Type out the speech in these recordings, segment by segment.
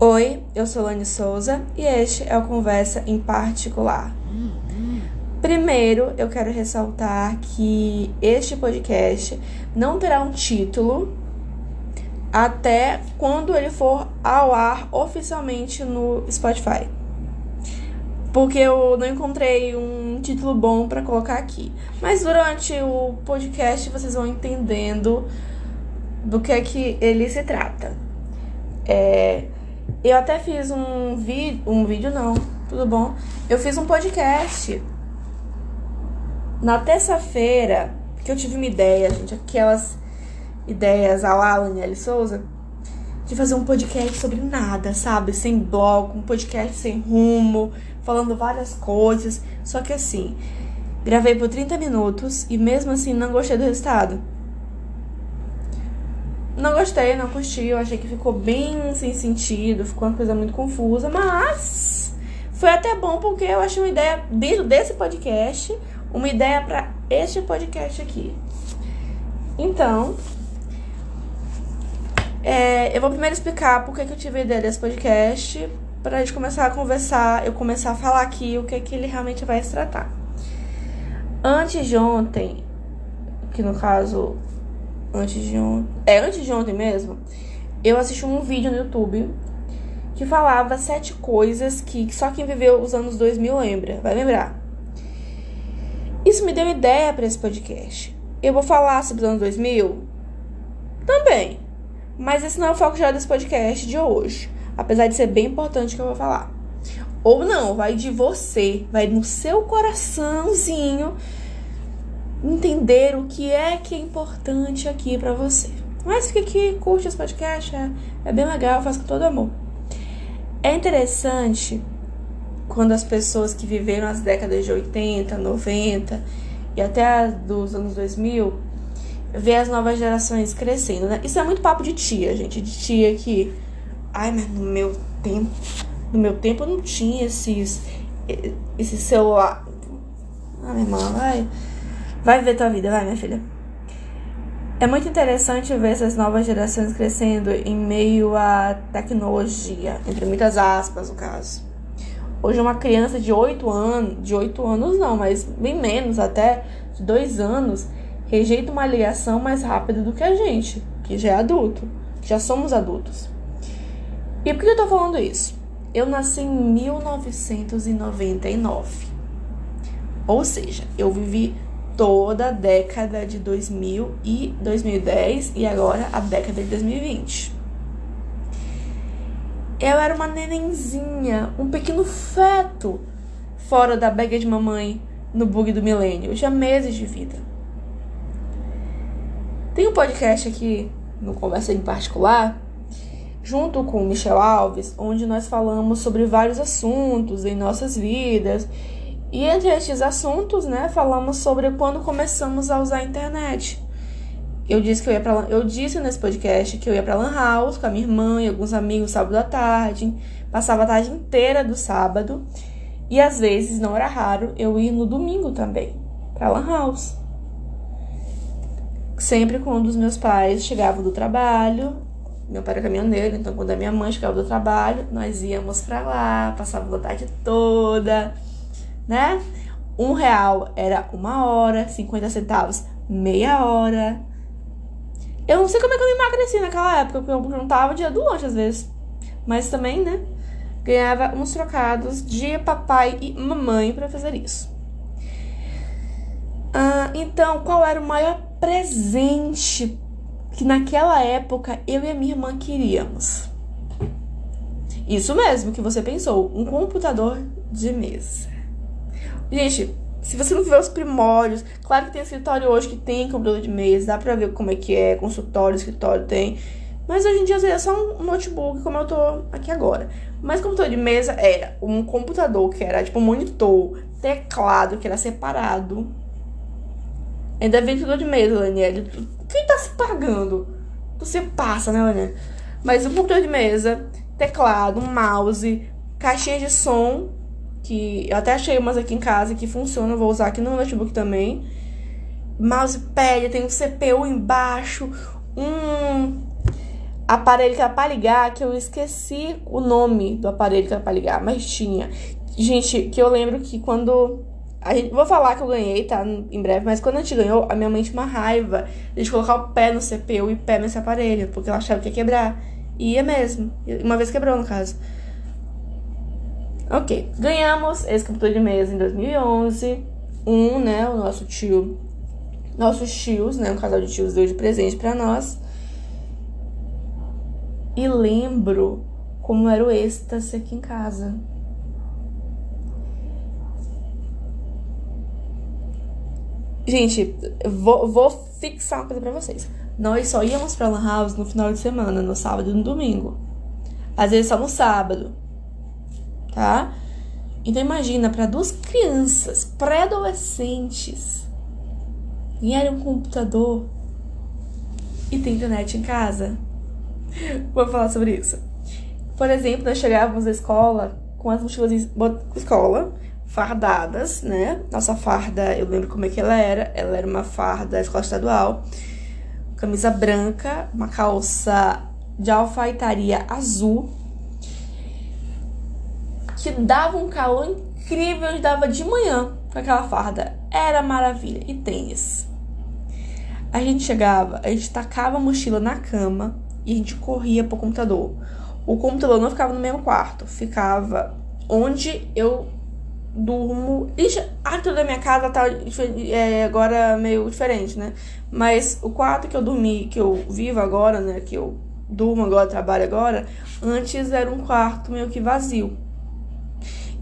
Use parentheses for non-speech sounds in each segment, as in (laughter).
Oi, eu sou Lani Souza e este é o Conversa em Particular. Primeiro, eu quero ressaltar que este podcast não terá um título até quando ele for ao ar oficialmente no Spotify. Porque eu não encontrei um título bom para colocar aqui. Mas durante o podcast vocês vão entendendo do que é que ele se trata. É, eu até fiz um vídeo, um vídeo não, tudo bom? Eu fiz um podcast na terça-feira, que eu tive uma ideia, gente, aquelas ideias a lá, Laniele Souza, de fazer um podcast sobre nada, sabe? Sem bloco, um podcast sem rumo, falando várias coisas. Só que assim, gravei por 30 minutos e mesmo assim não gostei do resultado. Não gostei, não curti, eu achei que ficou bem sem sentido, ficou uma coisa muito confusa, mas foi até bom porque eu achei uma ideia dentro desse podcast, uma ideia para este podcast aqui. Então, é, eu vou primeiro explicar por que, eu tive a ideia desse podcast, para a gente começar a conversar, eu começar a falar aqui o que, que ele realmente vai se tratar. Antes de ontem, que no caso antes de ontem. É, antes de ontem mesmo, eu assisti um vídeo no YouTube que falava sete coisas que só quem viveu os anos 2000 lembra, vai lembrar. Isso me deu ideia para esse podcast. Eu vou falar sobre os anos 2000? Também. Mas esse não é o foco já desse podcast de hoje. Apesar de ser bem importante que eu vou falar. Ou não, vai de você, vai no seu coraçãozinho entender o que é que é importante aqui para você. Mas fica aqui, curte esse podcast, é, é bem legal, faz com todo amor. É interessante quando as pessoas que viveram as décadas de 80, 90 e até dos anos 2000 vê as novas gerações crescendo, né? Isso é muito papo de tia, gente, de tia que ai, mas no meu tempo, no meu tempo não tinha esses esse celular. Ah, minha irmã, vai. Vai ver tua vida, vai, minha filha. É muito interessante ver essas novas gerações crescendo em meio à tecnologia, entre muitas aspas, no caso. Hoje uma criança de 8 anos, de 8 anos não, mas bem menos, até de 2 anos, rejeita uma ligação mais rápido do que a gente, que já é adulto, já somos adultos. E por que eu tô falando isso? Eu nasci em 1999. Ou seja, eu vivi toda a década de 2000 e 2010 e agora a década de 2020. Eu era uma nenenzinha, um pequeno feto fora da bega de mamãe no bug do milênio. Já meses de vida. Tem um podcast aqui no Conversa em Particular, junto com o Michel Alves, onde nós falamos sobre vários assuntos em nossas vidas e entre estes assuntos, né, falamos sobre quando começamos a usar a internet. Eu disse que eu ia para eu disse nesse podcast que eu ia para lan house com a minha irmã e alguns amigos sábado à tarde, passava a tarde inteira do sábado e às vezes, não era raro, eu ia no domingo também para lan house. Sempre quando os meus pais chegavam do trabalho, meu pai era caminhoneiro, então quando a minha mãe chegava do trabalho, nós íamos para lá, passávamos a tarde toda né? Um real era uma hora, 50 centavos meia hora. Eu não sei como é que eu emagreci naquela época, porque eu juntava o dia do lanche às vezes. Mas também, né? Ganhava uns trocados de papai e mamãe para fazer isso. Ah, então, qual era o maior presente que naquela época eu e a minha irmã queríamos? Isso mesmo que você pensou, um computador de mesa. Gente, se você não tiver os primórdios, claro que tem escritório hoje que tem computador de mesa, dá pra ver como é que é, consultório, escritório tem. Mas hoje em dia é só um notebook, como eu tô aqui agora. Mas computador de mesa era um computador que era tipo um monitor, teclado que era separado. Ainda vem computador de mesa, Daniela. Quem tá se pagando? Você passa, né, Daniela? Mas um computador de mesa, teclado, mouse, caixinha de som que eu até achei umas aqui em casa que funcionam, vou usar aqui no notebook também. Mousepad, tem um CPU embaixo, um aparelho que era pra ligar, que eu esqueci o nome do aparelho que era pra ligar, mas tinha. Gente, que eu lembro que quando. A gente, vou falar que eu ganhei, tá? Em breve, mas quando a gente ganhou, a minha mãe tinha uma raiva de colocar o pé no CPU e pé nesse aparelho, porque ela achava que ia quebrar. E ia mesmo. Uma vez quebrou, no caso. Ok. Ganhamos esse computador de mesa em 2011. Um, né? O nosso tio. Nossos tios, né? Um casal de tios deu de presente para nós. E lembro como era o êxtase aqui em casa. Gente, vou, vou fixar uma coisa pra vocês. Nós só íamos pra Lan House no final de semana, no sábado e no domingo. Às vezes só no sábado. Tá? Então imagina para duas crianças pré-adolescentes ganharem um computador e ter internet em casa. (laughs) Vou falar sobre isso. Por exemplo, nós chegávamos à escola com as mochilas de escola, fardadas, né? Nossa farda, eu lembro como é que ela era. Ela era uma farda escola estadual, camisa branca, uma calça de alfaiataria azul, que dava um calor incrível e dava de manhã com aquela farda. Era maravilha. E tênis. A gente chegava, a gente tacava a mochila na cama e a gente corria pro computador. O computador não ficava no mesmo quarto, ficava onde eu durmo. Ixi, a arquitetura da minha casa tá é, agora meio diferente, né? Mas o quarto que eu dormi, que eu vivo agora, né? Que eu durmo agora, trabalho agora, antes era um quarto meio que vazio.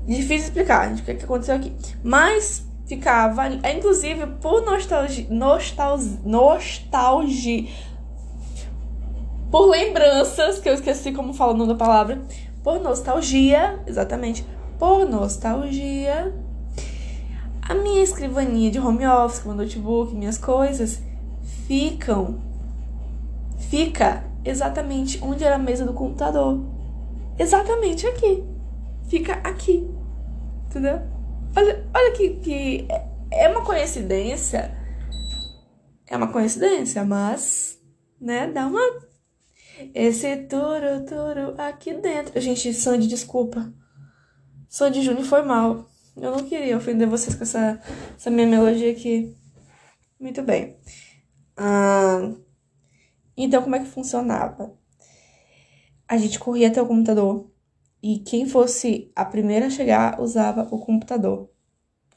Difícil explicar, gente, o que, que aconteceu aqui. Mas ficava, inclusive, por nostalgia, nostalgia, nostalgia, por lembranças, que eu esqueci como fala o nome da palavra, por nostalgia, exatamente, por nostalgia, a minha escrivaninha de home office, meu notebook, minhas coisas, ficam, fica exatamente onde era a mesa do computador. Exatamente aqui. Fica aqui. Entendeu? Olha, olha que, que é uma coincidência. É uma coincidência, mas, né, dá uma. Esse turu, turu aqui dentro. Gente, Sandy, desculpa. Sandy Júnior foi mal. Eu não queria ofender vocês com essa, essa minha melodia aqui. Muito bem. Ah, então, como é que funcionava? A gente corria até o computador e quem fosse a primeira a chegar usava o computador.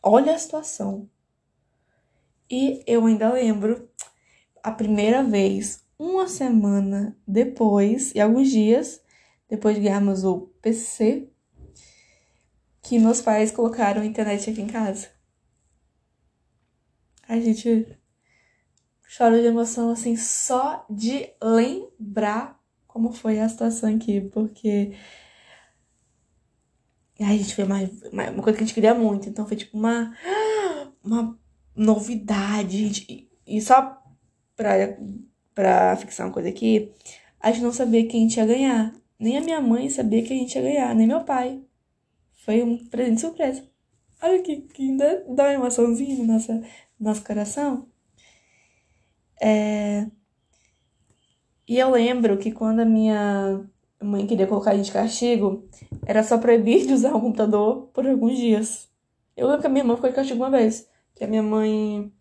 Olha a situação. E eu ainda lembro a primeira vez, uma semana depois, e alguns dias depois de ganharmos o PC, que meus pais colocaram a internet aqui em casa. A gente chora de emoção, assim, só de lembrar como foi a situação aqui, porque e aí a gente foi mais, uma coisa que a gente queria muito. Então foi tipo uma, uma novidade. Gente. E só pra, pra fixar uma coisa aqui, a gente não sabia quem a gente ia ganhar. Nem a minha mãe sabia que a gente ia ganhar, nem meu pai. Foi um presente surpresa. Olha que, que ainda dá uma emoçãozinha no nosso, no nosso coração. É... E eu lembro que quando a minha a mãe queria colocar a gente de castigo, era só proibir de usar o computador por alguns dias. Eu lembro que a minha irmã ficou de castigo uma vez. Que a minha mãe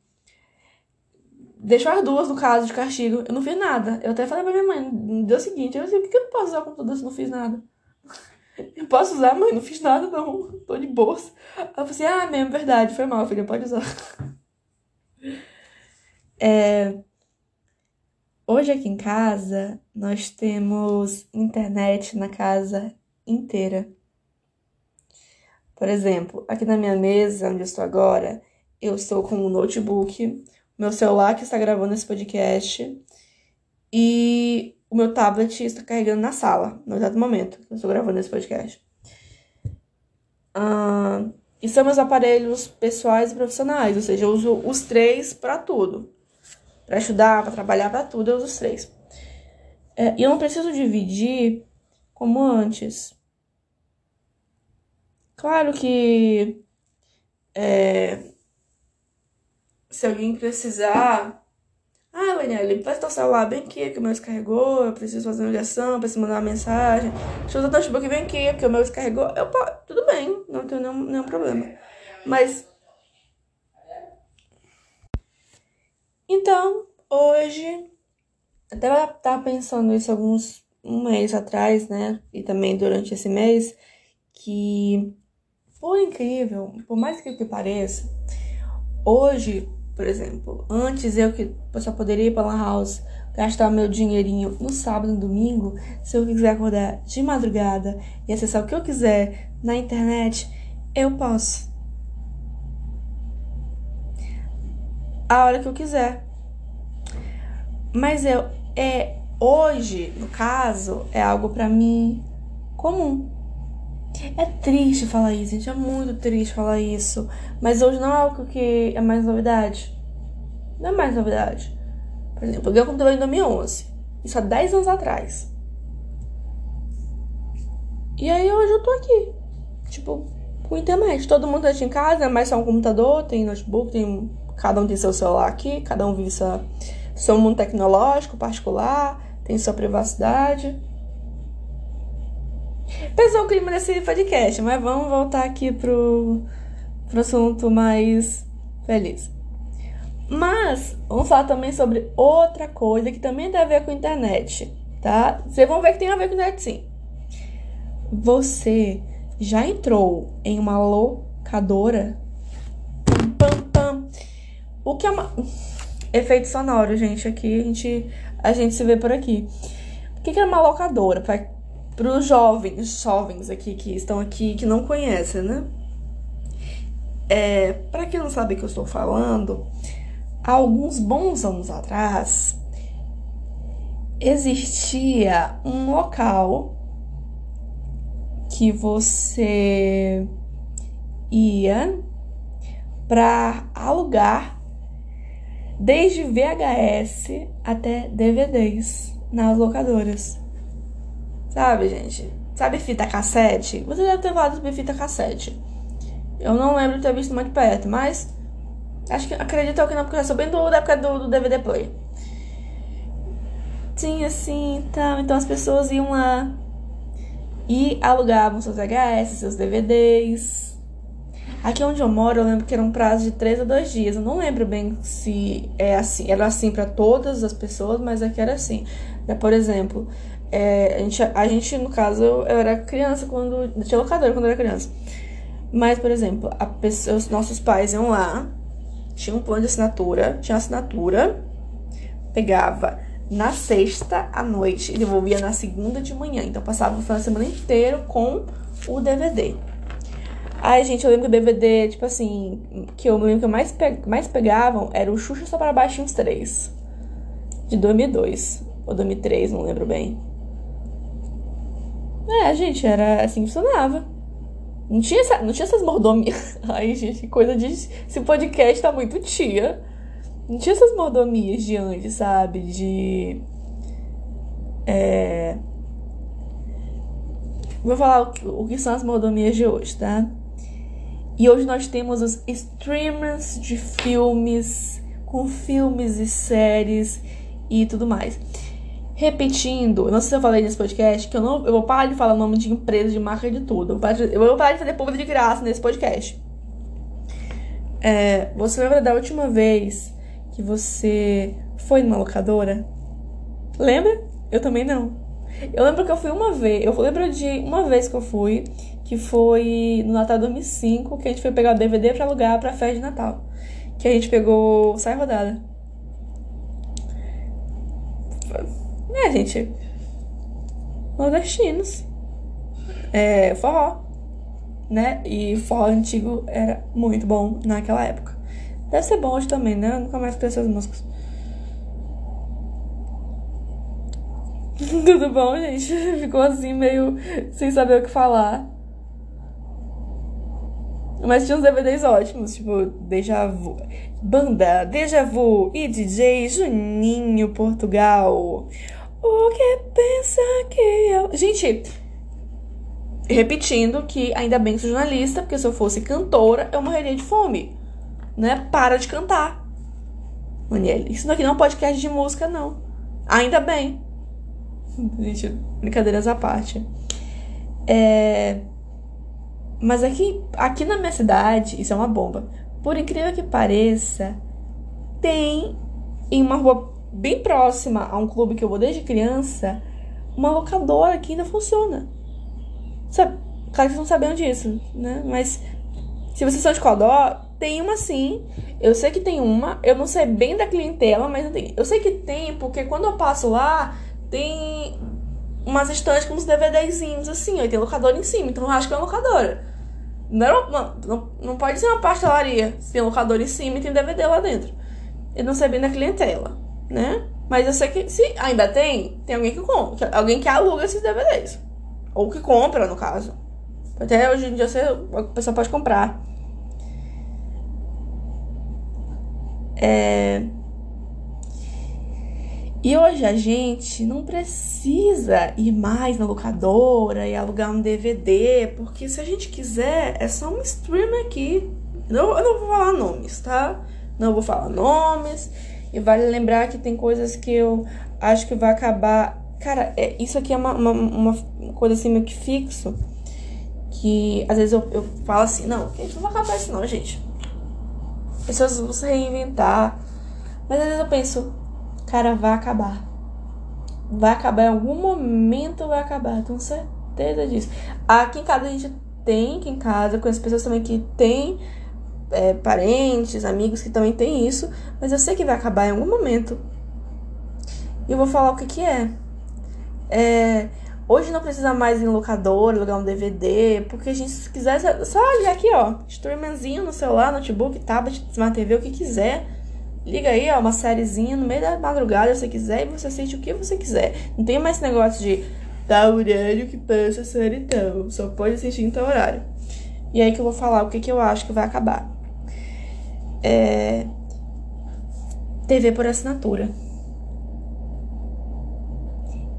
deixou as duas no caso de castigo. Eu não fiz nada. Eu até falei pra minha mãe, no dia seguinte, eu disse, por que eu não posso usar o computador se não fiz nada? (laughs) Eu posso usar, mãe, não fiz nada, não. Tô de bolsa. Ela falou assim, ah, mesmo, verdade, foi mal, filha, pode usar. (laughs) É... Hoje aqui em casa nós temos internet na casa inteira. Por exemplo, aqui na minha mesa, onde eu estou agora, eu estou com um notebook, meu celular que está gravando esse podcast e o meu tablet está carregando na sala, no exato momento que eu estou gravando esse podcast. E são meus aparelhos pessoais e profissionais, ou seja, eu uso os três para tudo para estudar, para trabalhar, para tudo, eu uso os três. É, e eu não preciso dividir como antes. Claro que é, se alguém precisar Ah, Daniela, faz teu celular bem aqui, que o meu descarregou, eu preciso fazer uma ligação, preciso mandar uma mensagem. Deixa eu usar teu notebook bem aqui, porque o meu descarregou. Eu, tudo bem, não tenho nenhum, nenhum problema. Mas. Então, hoje. Até eu tava pensando isso alguns um mês atrás, né? E também durante esse mês, que por incrível, por mais que, pareça, hoje, por exemplo, antes eu que só poderia ir para Lan House gastar meu dinheirinho no sábado e no domingo, se eu quiser acordar de madrugada e acessar o que eu quiser na internet, eu posso. A hora que eu quiser. Mas eu é hoje, no caso, é algo para mim comum. É triste falar isso, gente, é muito triste falar isso. Mas hoje não é algo que é mais novidade. Não é mais novidade. Por exemplo, eu ganhei o computador em 2011. Isso há 10 anos atrás. E aí hoje eu tô aqui. Tipo, com internet. Todo mundo tá em casa, é mais só um computador, tem notebook, tem. Cada um tem seu celular aqui, cada um vive seu, seu mundo tecnológico particular, tem sua privacidade. Pesou o clima desse podcast, mas vamos voltar aqui pro, pro assunto mais feliz. Mas vamos falar também sobre outra coisa que também tem a ver com a internet, tá? Vocês vão ver que tem a ver com a internet sim. Você já entrou em uma locadora? O que é uma. Efeito sonoro, gente. Aqui a gente, a gente se vê por aqui. O que é uma locadora? para os jovens, jovens aqui que estão aqui que não conhecem, né? É, para quem não sabe o que eu estou falando, há alguns bons anos atrás existia um local que você ia para alugar desde VHS até DVDs nas locadoras. Sabe, gente? Sabe fita cassete? Você deve ter falado sobre fita cassete. Eu não lembro de ter visto muito perto, mas acho que acredito que não, porque eu sou bem do, da época do, do DVD Play. Tinha assim, então, então as pessoas iam lá e alugavam seus VHS, seus DVDs. Aqui onde eu moro, eu lembro que era um prazo de 3 a 2 dias. Eu não lembro bem se é assim, era assim para todas as pessoas, mas aqui era assim. Por exemplo, é, a, gente, a gente, no caso, eu era criança quando. Tinha locador quando eu era criança. Mas, por exemplo, a pessoa, os nossos pais iam lá, tinha um plano de assinatura, tinha assinatura, pegava na sexta à noite e devolvia na segunda de manhã. Então passava o final de semana inteiro com o DVD. Ai, gente, eu lembro que o DVD, tipo assim, que eu lembro que eu mais, pe mais pegavam era o Xuxa Só para Baixinhos 3, de 2002, ou 2003, não lembro bem. É, gente, era assim que funcionava. Não tinha, essa, não tinha essas mordomias. (laughs) Ai, gente, que coisa de. Esse podcast tá muito tia. Não tinha essas mordomias de antes, sabe? De. É. Vou falar o que são as mordomias de hoje, tá? E hoje nós temos os streamers de filmes, com filmes e séries e tudo mais repetindo, não sei se eu falei nesse podcast, que eu não eu vou parar de falar o nome de empresa, de marca, de tudo. Eu vou parar de, eu vou parar de fazer povo de graça nesse podcast. É, você lembra da última vez que você foi numa locadora? Lembra? Eu também não. Eu lembro que eu fui uma vez, eu lembro de uma vez que eu fui, que foi no Natal 2005, que a gente foi pegar o DVD pra alugar pra festa de Natal. Que a gente pegou Sai Rodada. É, gente. Nordestinos. É, forró. Né? E forró antigo era muito bom naquela época. Deve ser bom hoje também, né? Eu nunca mais conheci as músicas. (laughs) Tudo bom, gente? (laughs) Ficou assim meio sem saber o que falar. Mas tinha uns DVDs ótimos, tipo Deja Vu. Banda Deja Vu e DJ Juninho Portugal. O que pensa que eu. Gente, repetindo que ainda bem que sou jornalista, porque se eu fosse cantora, eu morreria de fome. Né? Para de cantar. Daniele. Isso aqui não é um podcast de música, não. Ainda bem. Gente, brincadeiras à parte. É... Mas aqui, aqui na minha cidade, isso é uma bomba. Por incrível que pareça, tem em uma rua bem próxima a um clube que eu vou desde criança, uma locadora que ainda funciona. Sabe? Claro que vocês não sabiam disso, né? Mas se vocês são de Codó, tem uma sim. Eu sei que tem uma. Eu não sei bem da clientela, mas eu, sei que tem, porque quando eu passo lá, tem umas estantes com uns DVDzinhos assim, ó, tem locadora em cima, então eu acho que é uma locadora. Não, é não, não, não pode ser uma pastelaria se tem locador em cima e tem DVD lá dentro. Eu não sei bem da clientela, né? Mas eu sei que se ainda tem, tem alguém que compra, alguém que aluga esses DVDs. Ou que compra, no caso. Até hoje em dia você, a pessoa pode comprar. É... E hoje a gente não precisa ir mais na locadora e alugar um DVD, porque se a gente quiser, é só um stream aqui. Eu, eu não vou falar nomes, tá? Não vou falar nomes. E vale lembrar que tem coisas que eu acho que vai acabar. Cara, é, isso aqui é uma, uma, uma, coisa assim meio que fixo. Que às vezes eu, eu falo assim, não, não vai acabar isso não, gente. Pessoas vão se reinventar. Mas às vezes eu penso, Cara, vai acabar. Vai acabar em algum momento, vai acabar. Tenho certeza disso. Aqui em casa a gente tem, aqui em casa, com as pessoas também que tem é, parentes, amigos que também tem isso. Mas eu sei que vai acabar em algum momento. E eu vou falar o que que é. É, Hoje não precisa mais ir em locador, alugar um DVD, porque a gente, se quiser, só ligar aqui, ó. Streamingzinho no celular, notebook, tablet, smart TV, o que quiser. Liga aí, ó, uma sériezinha no meio da madrugada, se você quiser, e você assiste o que você quiser. Não tem mais esse negócio de tal horário que passa a série então. Só pode assistir em tal horário. E aí que eu vou falar o que, que eu acho que vai acabar. É... TV por assinatura.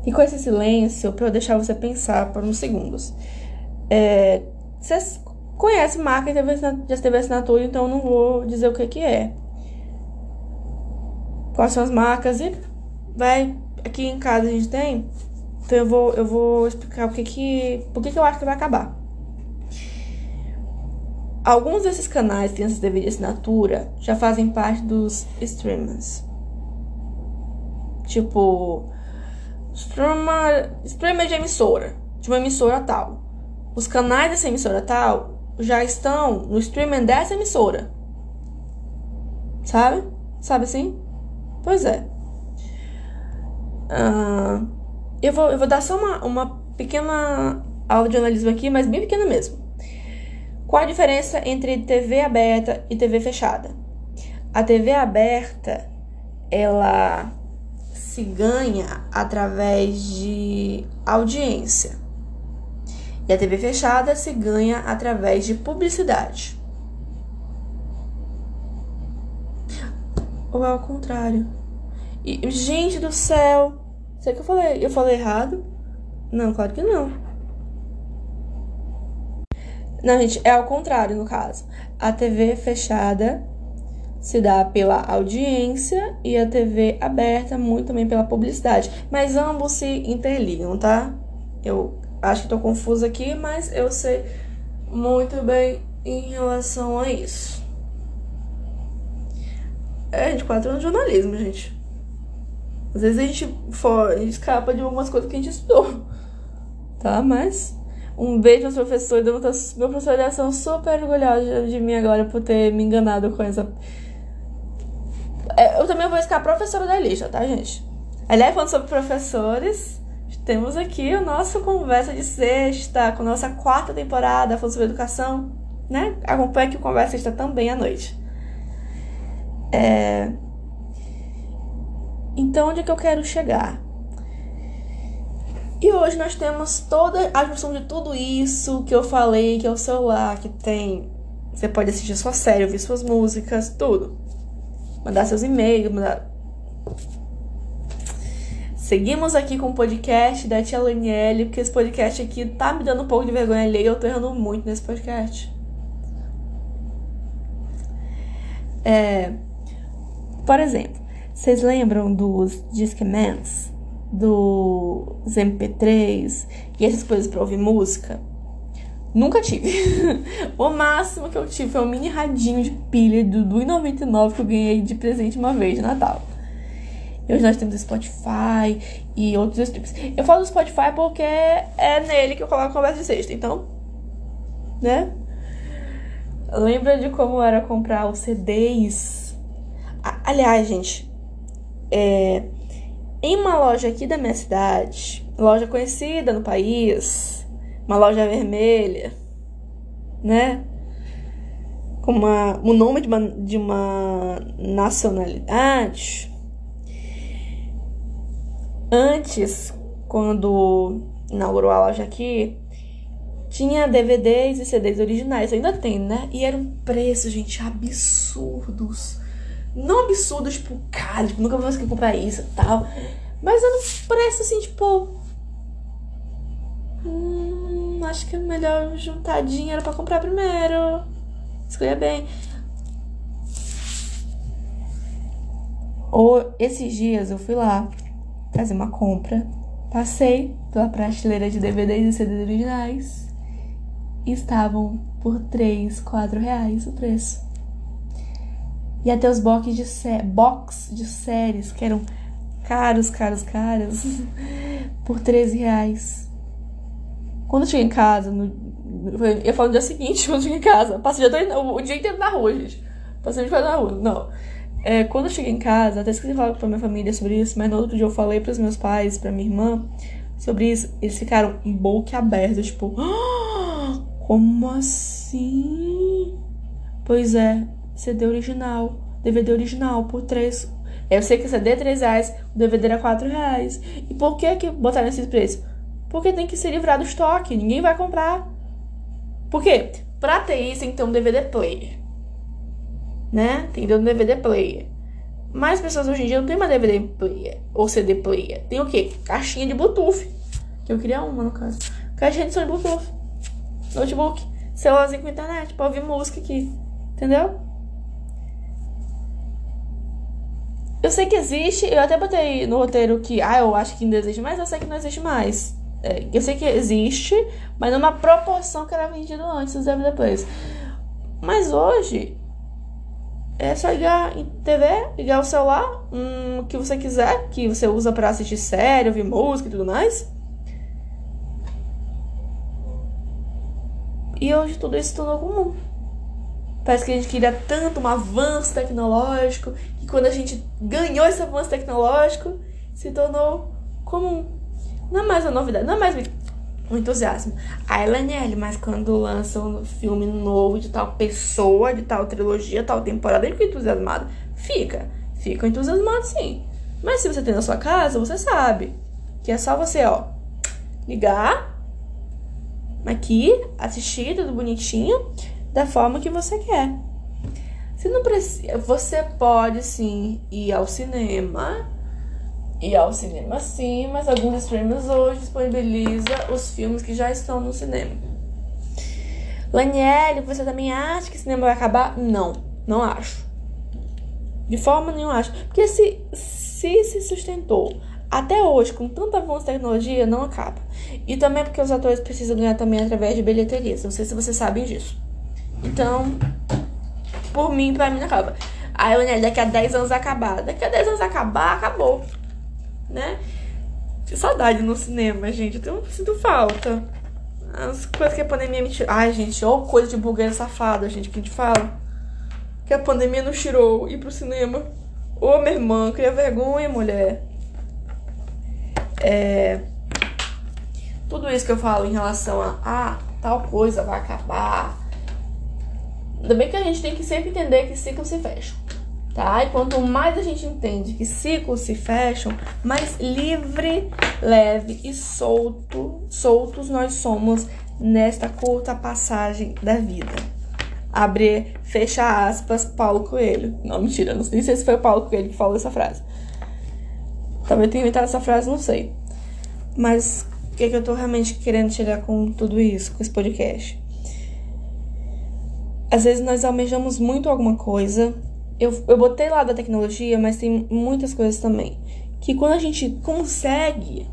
E com esse silêncio, para eu deixar você pensar por uns segundos. É... Vocês conhecem marca de TV assinatura, então eu não vou dizer o que, que é quais são as marcas e vai aqui em casa a gente tem. Então eu vou eu vou explicar o que que por que, que eu acho que vai acabar. Alguns desses canais que têm essas DVD de assinatura já fazem parte dos streamers. Tipo, streamer, streamer de emissora, de uma emissora tal. Os canais dessa emissora tal já estão no streaming dessa emissora. Sabe? Sabe assim? Pois é. Uh, eu, vou, eu vou dar só uma, uma pequena aula de analismo aqui, mas bem pequena mesmo. Qual a diferença entre TV aberta e TV fechada? A TV aberta, ela se ganha através de audiência. E a TV fechada se ganha através de publicidade. Ou é ao contrário? E, gente do céu! Será que eu falei? Eu falei errado? Não, claro que não. Não, gente, é ao contrário no caso. A TV fechada se dá pela audiência e a TV aberta muito também pela publicidade. Mas ambos se interligam, tá? Eu acho que tô confusa aqui, mas eu sei muito bem em relação a isso. É, de quatro anos de jornalismo, gente. Às vezes a gente, for, escapa de algumas coisas que a gente estudou. (laughs) Tá? Mas um beijo aos professores. Meu professor de são super orgulhosos de mim agora por ter me enganado com essa. É, eu também vou escar professora da lista, tá, gente? Aliás, falando sobre professores, temos aqui o nosso Conversa de Sexta, com a nossa quarta temporada falando sobre educação, né? Acompanhe que o Conversa Sexta também à noite. É... Então, onde é que eu quero chegar? E hoje nós temos toda a junção de tudo isso que eu falei, que é o celular, que tem. Você pode assistir sua série, ouvir suas músicas, tudo. Mandar seus e-mails, mandar. Seguimos aqui com o podcast da Tia Laniele, porque esse podcast aqui tá me dando um pouco de vergonha alheia, eu tô errando muito nesse podcast. É. Por exemplo, Vocês lembram dos Discmans? Dos MP3 e essas coisas pra ouvir música? Nunca tive. (laughs) o máximo que eu tive foi um mini radinho de pilha do R$1,99 que eu ganhei de presente uma vez de Natal. E hoje nós temos o Spotify e outros streams. Eu falo do Spotify porque é nele que eu coloco a conversa de sexta, então. Né? Lembra de como era comprar os CDs? Aliás, gente, é, em uma loja aqui da minha cidade, loja conhecida no país, uma loja vermelha, né? Com uma, o nome de uma, de uma nacionalidade Antes, quando inaugurou a loja aqui, tinha DVDs e CDs originais, ainda tem, né? E eram preços, gente, absurdos. Não absurdos, tipo, cara, tipo, nunca vou conseguir comprar isso tal. Mas era um preço assim, tipo. Hum, acho que é melhor juntar dinheiro para comprar primeiro. Escolher bem. Ou esses dias eu fui lá fazer uma compra. Passei pela prateleira de DVDs e CDs originais. E estavam por 3, 4 reais o preço. E até os box de, sé box de séries, que eram caros, caros, caros, (laughs) por 13 reais. Quando eu cheguei em casa, no, eu falo no dia seguinte, (laughs) quando eu cheguei em casa, passei o dia, o dia inteiro na rua, gente. Passei o dia na rua, não. É, quando eu cheguei em casa, até esqueci de falar pra minha família sobre isso, mas no outro dia eu falei pros meus pais, pra minha irmã, sobre isso. Eles ficaram boca aberta, tipo, (gasps) ah, como assim? Pois é, CD original, DVD original por 3. Eu sei que CD é 3 reais, o DVD era 4 reais. E por que que botaram esse preço? Porque tem que ser livrado do estoque, ninguém vai comprar. Por quê? Pra ter isso tem que ter um DVD player né? Tem dentro do DVD player. Mas pessoas hoje em dia não tem mais DVD player ou CD player. Tem o quê? Caixinha de Bluetooth. Que eu queria uma, no caso. Caixinha de som de Bluetooth. Notebook. Celularzinho com internet pra ouvir música aqui. Entendeu? Eu sei que existe, eu até botei no roteiro que, ah, eu acho que ainda existe, mas eu sei que não existe mais. É, eu sei que existe, mas numa proporção que era vendido antes dos DVD players. Mas hoje, é só ligar em TV, ligar o celular, um, o que você quiser, que você usa para assistir série, ouvir música e tudo mais. E hoje tudo isso tornou comum. Parece que a gente queria tanto um avanço tecnológico, quando a gente ganhou esse avanço tecnológico, se tornou comum. Não é mais uma novidade, não é mais um entusiasmo. A Elaniel, mas quando lança um filme novo de tal pessoa, de tal trilogia, tal temporada, ele fica entusiasmado. Fica. Fica entusiasmado sim. Mas se você tem na sua casa, você sabe que é só você, ó, ligar aqui, assistir tudo bonitinho, da forma que você quer. Você não precisa, você pode sim ir ao cinema e ao cinema sim, mas alguns streamers hoje disponibilizam os filmes que já estão no cinema. Laniele, você também acha que o cinema vai acabar? Não, não acho. De forma nenhuma acho. Porque se, se se sustentou até hoje com tanta avanço de tecnologia, não acaba. E também porque os atores precisam ganhar também através de bilheterias. Não sei se vocês sabem disso. Então, por mim, pra mim não acaba. Aí, Laniele, daqui a 10 anos acabar. Daqui a 10 anos acabar, acabou né? Que saudade no cinema, gente. Eu sinto falta. As coisas que a pandemia me tirou. Ai, gente, ó, coisa de burguesa safada, gente, que a gente fala. Que a pandemia nos tirou ir pro cinema. Ô, minha irmã, cria vergonha, mulher. É. Tudo isso que eu falo em relação a. Ah, tal coisa vai acabar. Ainda bem que a gente tem que sempre entender que ciclos se fecham tá? E quanto mais a gente entende que ciclos se fecham, mais livre, leve e solto, soltos nós somos nesta curta passagem da vida. Abre, fecha aspas, Paulo Coelho. Não, mentira, não sei se foi o Paulo Coelho que falou essa frase. Talvez tenha inventado essa frase, não sei. Mas o que, que eu tô realmente querendo chegar com tudo isso, com esse podcast? Às vezes nós almejamos muito alguma coisa eu, eu botei lá da tecnologia, mas tem muitas coisas também. Que quando a gente consegue,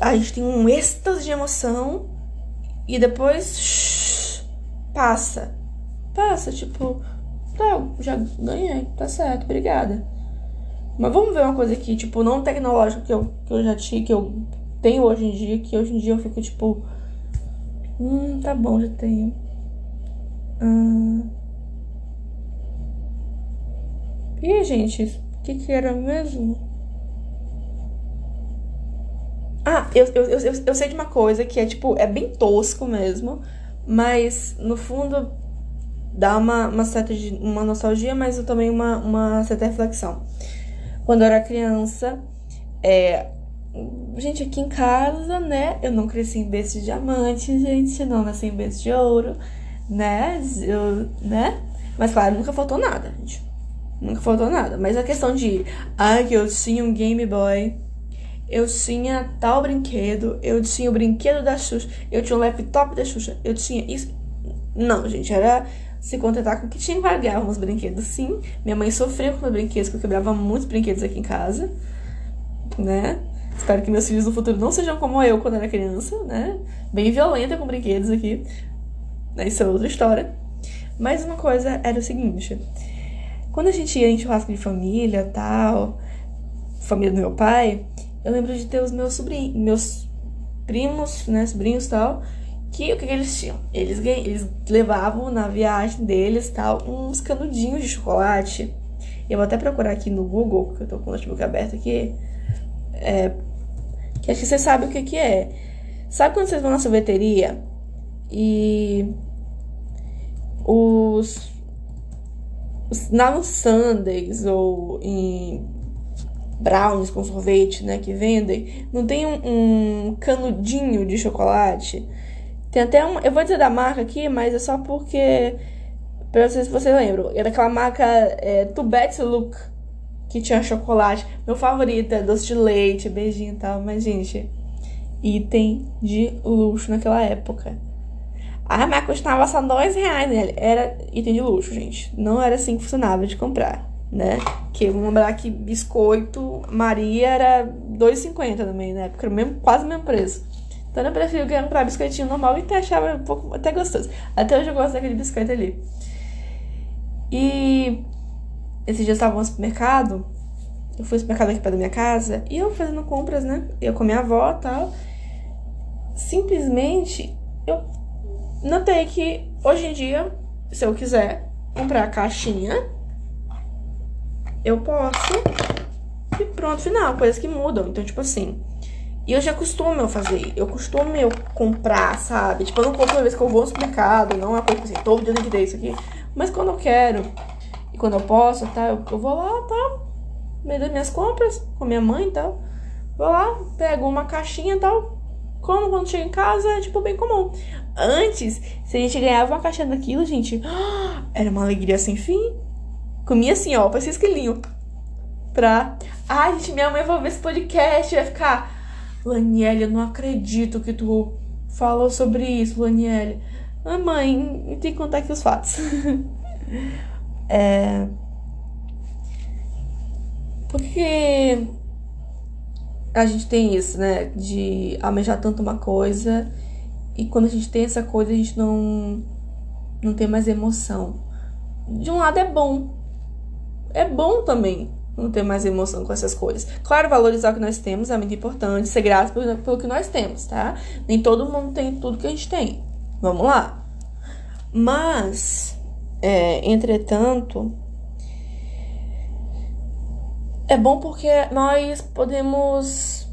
a gente tem um êxtase de emoção e depois passa. Passa, tipo, tá, já ganhei, tá certo, obrigada. Mas vamos ver uma coisa aqui, tipo, não tecnológica que eu, que eu já tinha, que eu tenho hoje em dia, que hoje em dia eu fico tipo. Hum, tá bom, já tenho. Hum... Ih, gente, o que que era mesmo? Ah, eu, eu, eu, eu sei de uma coisa que é tipo, é bem tosco mesmo, mas no fundo dá uma, uma certa uma nostalgia, mas também uma, uma certa reflexão. Quando eu era criança, é, gente, aqui em casa, né? Eu não cresci em berço de diamante, gente, não nasci em berço de ouro, né? Eu, né? Mas claro, nunca faltou nada, gente. Nunca faltou nada. Mas a questão de, ah, que eu tinha um Game Boy, eu tinha tal brinquedo, eu tinha o brinquedo da Xuxa, eu tinha o laptop da Xuxa, eu tinha isso. Não, gente, era se contentar com o que tinha ganhar uns brinquedos, sim. Minha mãe sofreu com os brinquedos, porque eu quebrava muitos brinquedos aqui em casa, né? Espero que meus filhos no futuro não sejam como eu quando era criança, né? Bem violenta com brinquedos aqui. Isso é outra história. Mas uma coisa era o seguinte: quando a gente ia em churrasco de família, tal, família do meu pai, eu lembro de ter os meus sobrinhos, meus primos, né, sobrinhos tal, que o que, que eles tinham? Eles, eles levavam na viagem deles tal uns canudinhos de chocolate. Eu vou até procurar aqui no Google, que eu tô com o notebook aberto aqui. É, que acho que vocês sabem o que, que é. Sabe quando vocês vão na sorveteria e os, os no Sundays ou em brownies com sorvete, né, que vendem, não tem um, um canudinho de chocolate? Tem até um. Eu vou dizer da marca aqui, mas é só porque. Pra vocês se vocês lembram. Era aquela marca é, Tubet Look. Que tinha chocolate. Meu favorito é doce de leite, beijinho e tal. Mas, gente, item de luxo naquela época. A marca custava só dois reais? Era item de luxo, gente. Não era assim que funcionava de comprar, né? Que vamos lembrar que biscoito Maria era 2,50 também, né? Porque era mesmo, quase o mesmo preço. Então eu prefiro comprar biscoitinho normal e até achava um pouco até gostoso. Até hoje eu gosto daquele biscoito ali. E esse dia eu estava no supermercado. Eu fui no supermercado aqui perto da minha casa e eu fazendo compras, né? Eu com minha avó e tal. Simplesmente eu notei que hoje em dia, se eu quiser comprar a caixinha, eu posso. E pronto, final. Coisas que mudam. Então, tipo assim. E eu já costumo eu fazer. Eu costumo eu comprar, sabe? Tipo, eu não compro uma vez que eu vou no supermercado. Não é uma coisa assim, todo dia tem que ter isso aqui. Mas quando eu quero e quando eu posso, tá? Eu, eu vou lá, tá? Meio das minhas compras com minha mãe e tal. Vou lá, pego uma caixinha e tal. Como quando chego em casa é tipo bem comum. Antes, se a gente ganhava uma caixinha daquilo, gente, (gasps) era uma alegria sem fim. Comia assim, ó, parecia esquilinho. Pra. Ai, gente, minha mãe vai ver esse podcast, vai ficar. Laniele, eu não acredito que tu falou sobre isso, Laniele. Ah, mãe, tem que contar aqui os fatos. (laughs) é... Porque a gente tem isso, né? De almejar tanto uma coisa e quando a gente tem essa coisa a gente não, não tem mais emoção. De um lado é bom. É bom também não ter mais emoção com essas coisas. Claro, valorizar o que nós temos é muito importante, ser grato pelo, pelo que nós temos, tá? Nem todo mundo tem tudo que a gente tem. Vamos lá. Mas, é, entretanto, é bom porque nós podemos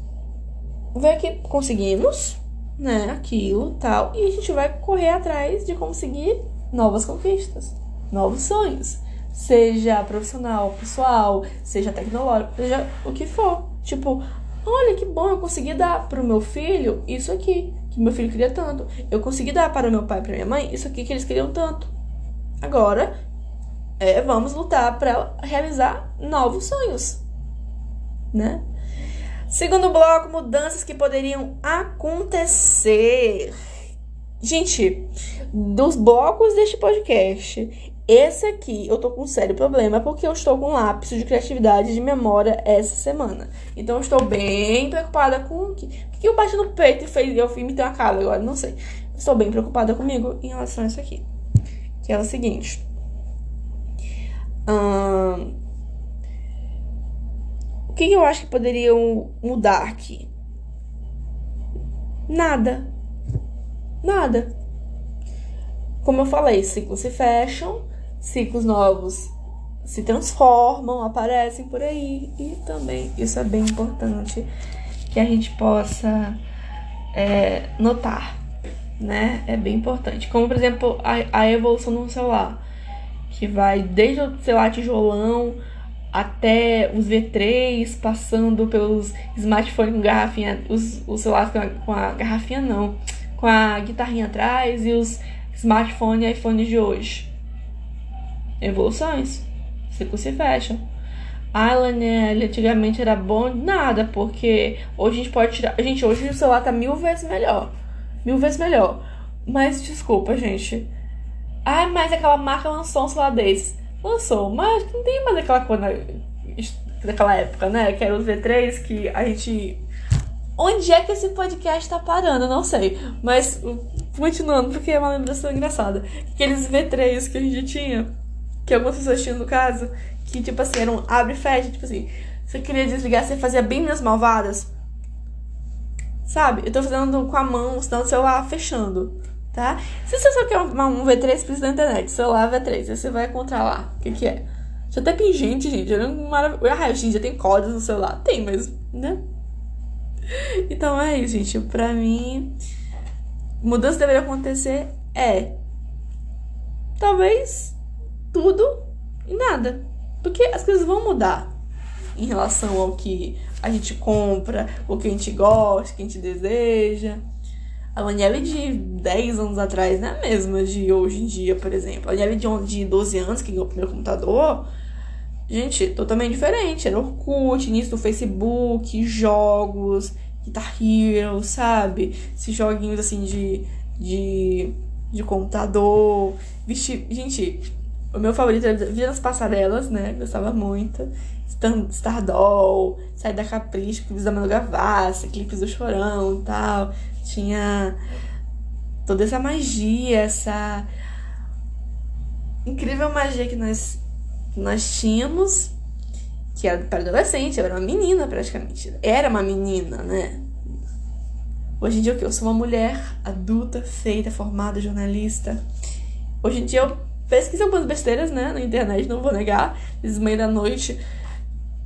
ver que conseguimos, né, aquilo, tal, e a gente vai correr atrás de conseguir novas conquistas, novos sonhos seja profissional, pessoal, seja tecnológico, seja o que for. Tipo, olha que bom, eu consegui dar para o meu filho isso aqui, que meu filho queria tanto. Eu consegui dar para meu pai e para minha mãe isso aqui que eles queriam tanto. Agora, é, vamos lutar para realizar novos sonhos, né? Segundo bloco, mudanças que poderiam acontecer. Gente, dos blocos deste podcast, Esse aqui eu tô com um sério problema porque eu estou com um lápis de criatividade de memória essa semana. Então eu estou bem preocupada com o que, que eu bati no peito e fez eu me ter uma cara agora, não sei. Estou bem preocupada comigo em relação a isso aqui. Que é o seguinte. Hum, que eu acho que poderiam mudar aqui? Nada. Nada. Como eu falei, ciclos se fecham, ciclos novos se transformam, aparecem por aí. E também isso é bem importante que a gente possa é, notar, né? É bem importante. Como, por exemplo, a, a evolução do celular, que vai desde o celular tijolão até os V3, passando pelos smartphones com garrafinha, os, os celulares com a, com a garrafinha não, com a guitarrinha atrás e os smartphones e iPhones de hoje. Evoluções. Ciclos se fecham. Ah, Lanelli, antigamente era bom nada, porque hoje a gente pode tirar. Gente, hoje o celular tá mil vezes melhor. Mil vezes melhor. Mas desculpa, gente. Ah, mas aquela marca lançou um celular desse. Lançou, mas não tem mais aquela coisa daquela época, né? Que era o V3 que a gente. Onde é que esse podcast tá parando? Eu não sei. Mas continuando, porque é uma lembrança engraçada. Aqueles V3 que a gente tinha, que algumas pessoas tinham no caso, que tipo assim, eram abre e fecha, tipo assim, você queria desligar, você fazia bem minhas malvadas. Sabe? Eu tô fazendo com a mão, senão o celular fechando tá? Se você só quer um V3, precisa da internet, celular V3, aí você vai encontrar lá o que, que é. Já até tem gente, é maravilhoso. Ah, gente, já tem códigos no celular. Tem, mas, né? (laughs) Então é isso, gente. Pra mim, mudança deveria acontecer é talvez tudo e nada. Porque as coisas vão mudar em relação ao que a gente compra, o que a gente gosta, o que a gente deseja. A Daniela de 10 anos atrás não é a mesma de hoje em dia, por exemplo. A Daniela de, de 12 anos, que ganhou o primeiro computador, gente, totalmente diferente. Era Orkut, início do Facebook, jogos, Guitar Hero, sabe? Esses joguinhos assim de, de, de computador. Vixe, gente, o meu favorito era Vida nas Passarelas, né? Gostava muito. Stardoll, Sai da Capricho, clipes da Manu Gavassi, clipes do Chorão e tal. Tinha toda essa magia, essa incrível magia que nós, nós tínhamos, que era para adolescente, eu era uma menina praticamente. Era uma menina, né? Hoje em dia? Eu sou uma mulher adulta, feita, formada, jornalista. Hoje em dia eu pesquiso algumas besteiras, né, na internet, não vou negar. Meia da noite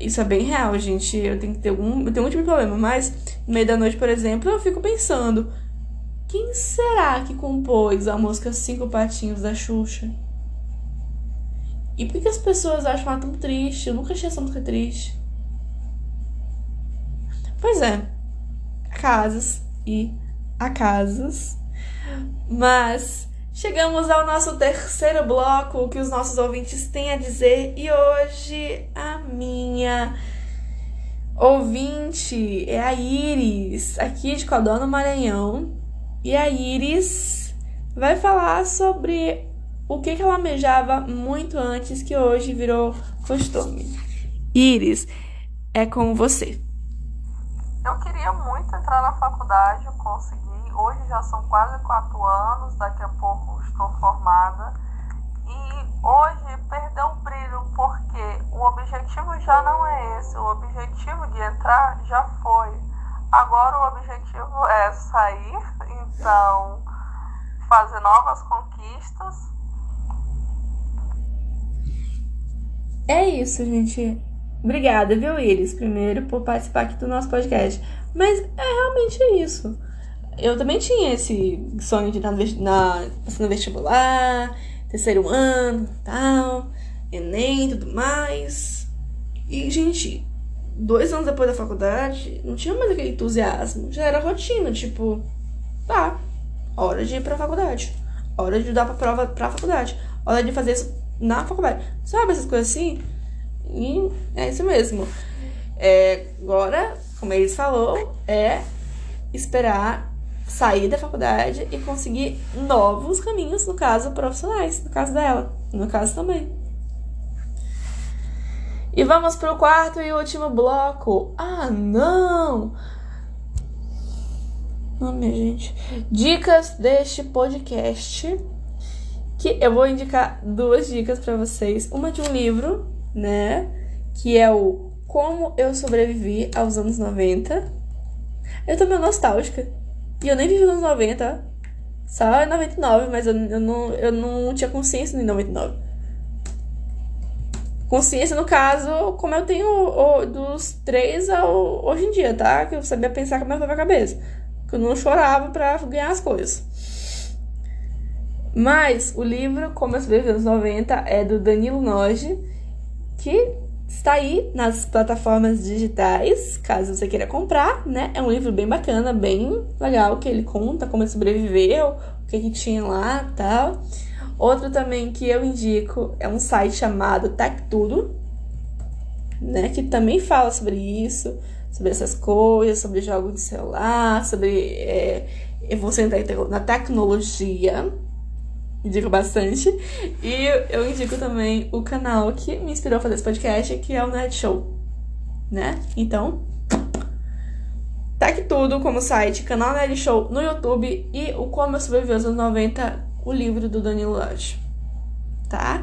isso é bem real, gente. Eu tenho que ter algum. Eu tenho um tipo de problema, mas no meio da noite, por exemplo, eu fico pensando: quem será que compôs a música Cinco Patinhos da Xuxa? E por que as pessoas acham ela tão triste? Eu nunca achei essa música triste. Pois é, casas e acasos. Mas Chegamos ao nosso terceiro bloco, o que os nossos ouvintes têm a dizer, e hoje a minha ouvinte é a Iris, aqui de Codó, no Maranhão. E a Iris vai falar sobre o que, ela almejava muito antes, que hoje virou costume. Iris, é com você. Eu queria muito entrar na faculdade, eu consegui hoje já são quase quatro anos, daqui a pouco estou formada. E hoje perdeu o brilho porque o objetivo já não é esse, o objetivo de entrar já foi. Agora o objetivo é sair, então fazer novas conquistas. É isso, gente. Obrigada, viu, Iris, primeiro por participar aqui do nosso podcast. Mas é realmente isso eu também tinha esse sonho de estar na, no vestibular, terceiro ano, tal, Enem e tudo mais. E, gente, dois anos depois da faculdade, não tinha mais aquele entusiasmo. Já era rotina, tipo, tá, hora de ir pra faculdade. Hora de dar pra prova pra faculdade. Hora de fazer isso na faculdade. Sabe essas coisas assim? E é isso mesmo. É, agora, como eles falou, é esperar sair da faculdade e conseguir novos caminhos, no caso profissionais, no caso dela, no caso também. E vamos pro quarto e último bloco. Ah, não! Não, minha gente. Dicas deste podcast. Que eu vou indicar duas dicas para vocês. Uma de um livro, né? Que é o Como Eu Sobrevivi aos Anos 90. Eu tô meio nostálgica. E eu nem vivi nos anos 90. Só em 99, mas eu, eu, não, eu não tinha consciência em 99. Consciência, no caso, como eu tenho o, dos três ao, hoje em dia, tá? Que eu sabia pensar com a minha cabeça. Que eu não chorava pra ganhar as coisas. Mas o livro, como eu escrevi nos 90, é do Danilo Noge, que está aí nas plataformas digitais, caso você queira comprar, né? É um livro bem bacana, bem legal, que ele conta como ele sobreviveu, o que, que tinha lá tal. Outro também que eu indico é um site chamado Tech Tudo, né? Que também fala sobre isso, sobre essas coisas, sobre jogos de celular, sobre é, evolução na tecnologia. Indico bastante. E eu indico também o canal que me inspirou a fazer esse podcast, que é o Net Show. Né? Então, Tech Tudo como site, canal Net Show no YouTube e o Como Eu Sobrevivi aos anos 90 o livro do Danilo Lage, tá?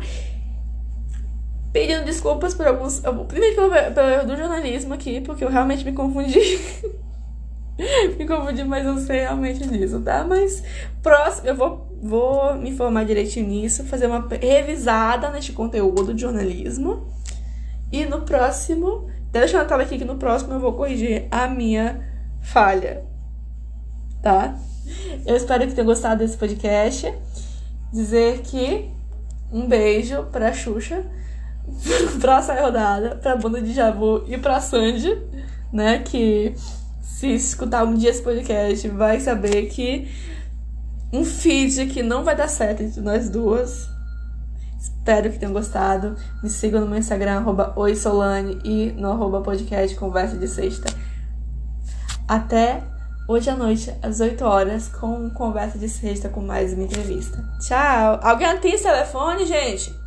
Pedindo desculpas por alguns. Primeiro pelo, pelo do jornalismo aqui, porque eu realmente me confundi. (laughs) me confundi, mas eu sei realmente disso, tá? Mas próximo, eu vou, vou me informar direitinho nisso, fazer uma revisada neste conteúdo de jornalismo. E no próximo, deixa eu anotar aqui que no próximo eu vou corrigir a minha falha, tá? Eu espero que tenham gostado desse podcast. Dizer que um beijo pra Xuxa, (laughs) pra Saia Rodada, pra banda de Jabu e pra Sandy, né? Que se escutar um dia esse podcast vai saber que um feed que não vai dar certo entre nós duas. Espero que tenham gostado. Me sigam no meu Instagram, arroba oisolane, e no arroba podcast Conversa de Sexta. Até hoje à noite, às 8 horas, com conversa de sexta com mais uma entrevista. Tchau! Alguém tem esse telefone, gente?